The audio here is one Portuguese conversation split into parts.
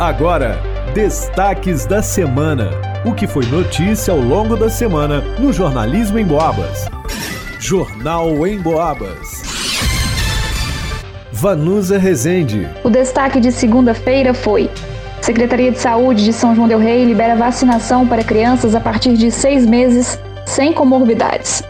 Agora, destaques da semana. O que foi notícia ao longo da semana no Jornalismo em Boabas. Jornal em Boabas. Vanusa Rezende. O destaque de segunda-feira foi: Secretaria de Saúde de São João Del Rei libera vacinação para crianças a partir de seis meses sem comorbidades.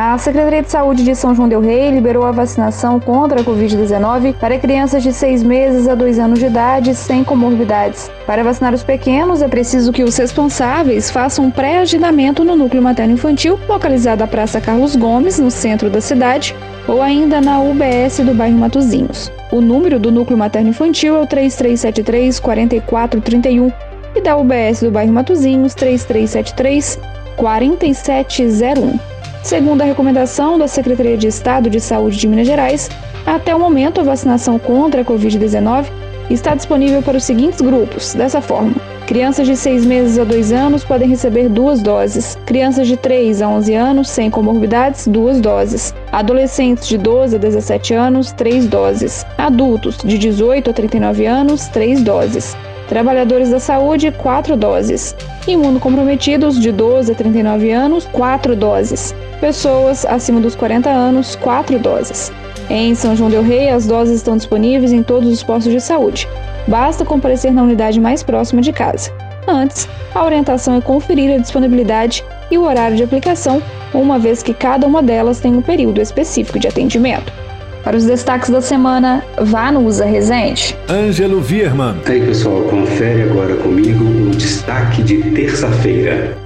A Secretaria de Saúde de São João Del Rei liberou a vacinação contra a Covid-19 para crianças de 6 meses a 2 anos de idade sem comorbidades. Para vacinar os pequenos, é preciso que os responsáveis façam um pré-agendamento no núcleo materno-infantil, localizado à Praça Carlos Gomes, no centro da cidade, ou ainda na UBS do bairro Matozinhos. O número do núcleo materno-infantil é o 3373 4431 e da UBS do bairro Matozinhos 3373 4701. Segundo a recomendação da Secretaria de Estado de Saúde de Minas Gerais, até o momento a vacinação contra a Covid-19 está disponível para os seguintes grupos, dessa forma. Crianças de 6 meses a 2 anos podem receber duas doses. Crianças de 3 a 11 anos sem comorbidades, duas doses. Adolescentes de 12 a 17 anos, três doses. Adultos de 18 a 39 anos, três doses. Trabalhadores da saúde, quatro doses. Imunocomprometidos de 12 a 39 anos, quatro doses. Pessoas acima dos 40 anos, 4 doses. Em São João Del Rei, as doses estão disponíveis em todos os postos de saúde. Basta comparecer na unidade mais próxima de casa. Antes, a orientação é conferir a disponibilidade e o horário de aplicação, uma vez que cada uma delas tem um período específico de atendimento. Para os destaques da semana, vá no Usa Resente. Ângelo Virman. Aí pessoal, confere agora comigo o destaque de terça-feira.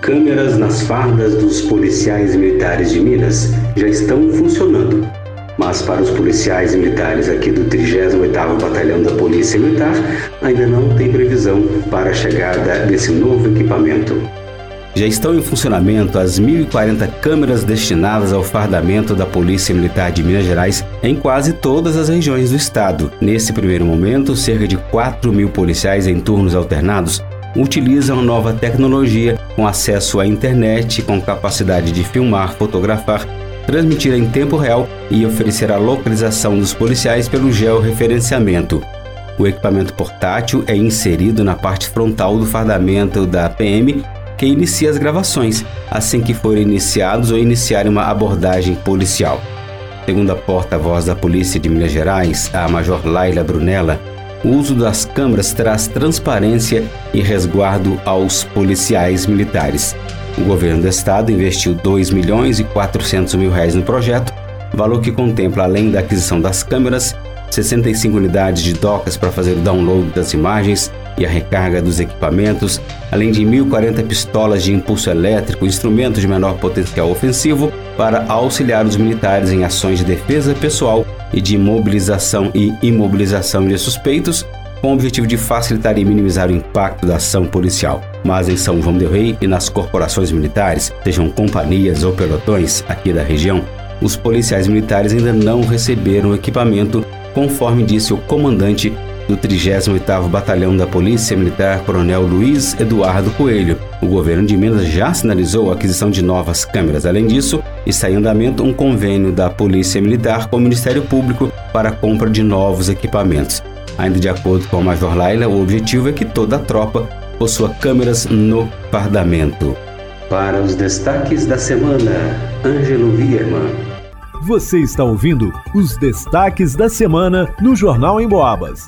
Câmeras nas fardas dos policiais militares de Minas já estão funcionando. Mas para os policiais militares aqui do 38º Batalhão da Polícia Militar, ainda não tem previsão para a chegada desse novo equipamento. Já estão em funcionamento as 1.040 câmeras destinadas ao fardamento da Polícia Militar de Minas Gerais em quase todas as regiões do estado. Nesse primeiro momento, cerca de 4 mil policiais em turnos alternados utilizam nova tecnologia com acesso à internet, com capacidade de filmar, fotografar, transmitir em tempo real e oferecer a localização dos policiais pelo georreferenciamento. O equipamento portátil é inserido na parte frontal do fardamento da PM, que inicia as gravações assim que forem iniciados ou iniciarem uma abordagem policial. Segundo a porta-voz da Polícia de Minas Gerais, a Major Laila Brunella, o uso das câmeras traz transparência e resguardo aos policiais militares. O governo do estado investiu 2 milhões e 400 mil reais no projeto, valor que contempla, além da aquisição das câmeras, 65 unidades de docas para fazer o download das imagens e a recarga dos equipamentos, além de 1.040 pistolas de impulso elétrico, instrumentos de menor potencial ofensivo, para auxiliar os militares em ações de defesa pessoal e de mobilização e imobilização de suspeitos, com o objetivo de facilitar e minimizar o impacto da ação policial. Mas em São João del Rei e nas corporações militares, sejam companhias ou pelotões aqui da região, os policiais militares ainda não receberam equipamento, conforme disse o comandante do 38º Batalhão da Polícia Militar, Coronel Luiz Eduardo Coelho. O governo de Minas já sinalizou a aquisição de novas câmeras. Além disso, está em andamento um convênio da Polícia Militar com o Ministério Público para a compra de novos equipamentos. Ainda de acordo com a Major Laila, o objetivo é que toda a tropa possua câmeras no fardamento. Para os destaques da semana, Ângelo Vierman. Você está ouvindo os destaques da semana no Jornal em Boabas.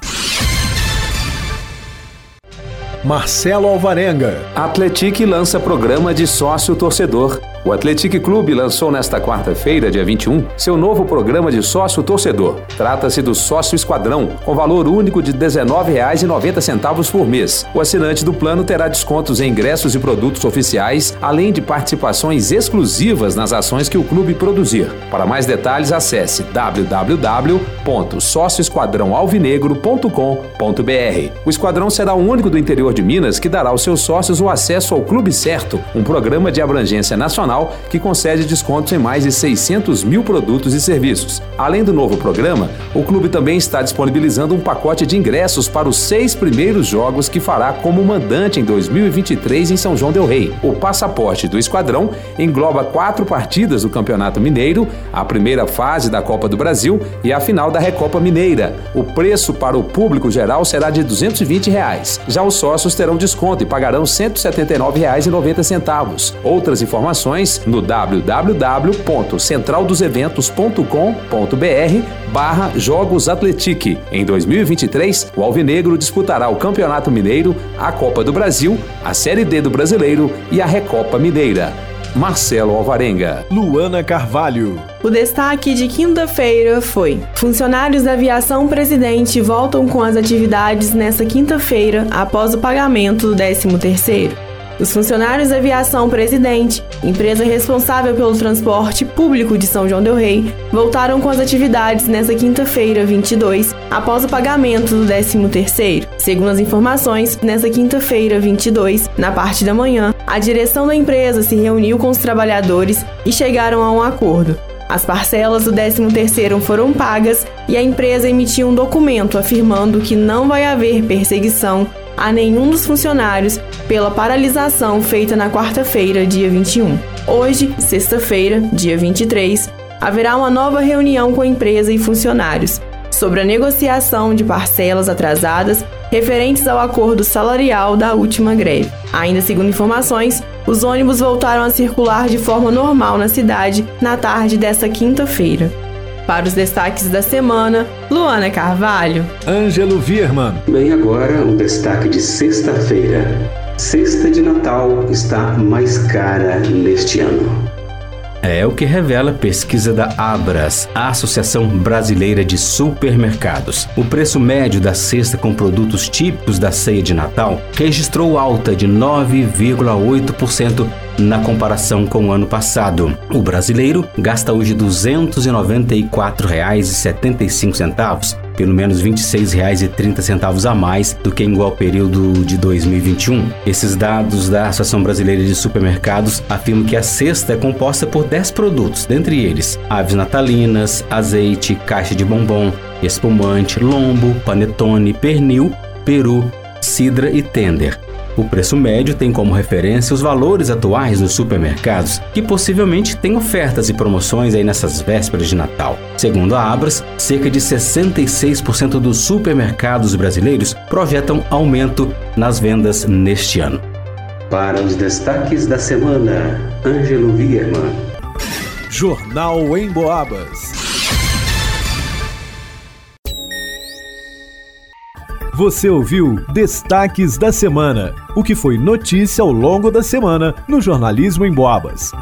Marcelo Alvarenga. Atletique lança programa de sócio torcedor. O Atletic Clube lançou nesta quarta-feira, dia 21, seu novo programa de sócio torcedor. Trata-se do Sócio Esquadrão, com valor único de R$ 19,90 por mês. O assinante do plano terá descontos em ingressos e produtos oficiais, além de participações exclusivas nas ações que o clube produzir. Para mais detalhes, acesse www.sócioesquadrãoalvinegro.com.br. O esquadrão será o único do interior de Minas que dará aos seus sócios o acesso ao Clube Certo, um programa de abrangência nacional que concede descontos em mais de 600 mil produtos e serviços. Além do novo programa, o clube também está disponibilizando um pacote de ingressos para os seis primeiros jogos que fará como mandante em 2023 em São João Del Rei. O passaporte do esquadrão engloba quatro partidas do Campeonato Mineiro, a primeira fase da Copa do Brasil e a final da Recopa Mineira. O preço para o público geral será de 220 reais. Já os sócios terão desconto e pagarão R$ 179,90. Outras informações no www.centraldoseventos.com.br barra Jogos Atletique. Em 2023, o Alvinegro disputará o Campeonato Mineiro, a Copa do Brasil, a Série D do Brasileiro e a Recopa Mineira. Marcelo Alvarenga. Luana Carvalho. O destaque de quinta-feira foi: funcionários da aviação presidente voltam com as atividades nesta quinta-feira após o pagamento do 13º. Os funcionários da Aviação Presidente, empresa responsável pelo transporte público de São João del Rei, voltaram com as atividades nesta quinta-feira, 22, após o pagamento do 13º. Segundo as informações, nesta quinta-feira, 22, na parte da manhã, a direção da empresa se reuniu com os trabalhadores e chegaram a um acordo. As parcelas do 13º foram pagas e a empresa emitiu um documento afirmando que não vai haver perseguição a nenhum dos funcionários pela paralisação feita na quarta-feira, dia 21. Hoje, sexta-feira, dia 23, haverá uma nova reunião com a empresa e funcionários sobre a negociação de parcelas atrasadas referentes ao acordo salarial da última greve. Ainda segundo informações, os ônibus voltaram a circular de forma normal na cidade na tarde desta quinta-feira. Para os destaques da semana, Luana Carvalho. Ângelo Vierman. Bem, agora o destaque de sexta-feira. Cesta de Natal está mais cara neste ano. É o que revela a pesquisa da Abras, a Associação Brasileira de Supermercados. O preço médio da cesta com produtos típicos da ceia de Natal registrou alta de 9,8% na comparação com o ano passado. O brasileiro gasta hoje R$ 294,75, pelo menos R$ 26,30 a mais do que em igual período de 2021. Esses dados da Associação Brasileira de Supermercados afirmam que a cesta é composta por 10 produtos, dentre eles aves natalinas, azeite, caixa de bombom, espumante, lombo, panetone, pernil, peru, cidra e tender. O preço médio tem como referência os valores atuais nos supermercados, que possivelmente têm ofertas e promoções aí nessas vésperas de Natal. Segundo a Abras, cerca de 66% dos supermercados brasileiros projetam aumento nas vendas neste ano. Para os destaques da semana, Ângelo Vierman. Jornal em Boabas. Você ouviu Destaques da Semana, o que foi notícia ao longo da semana no Jornalismo em Boabas.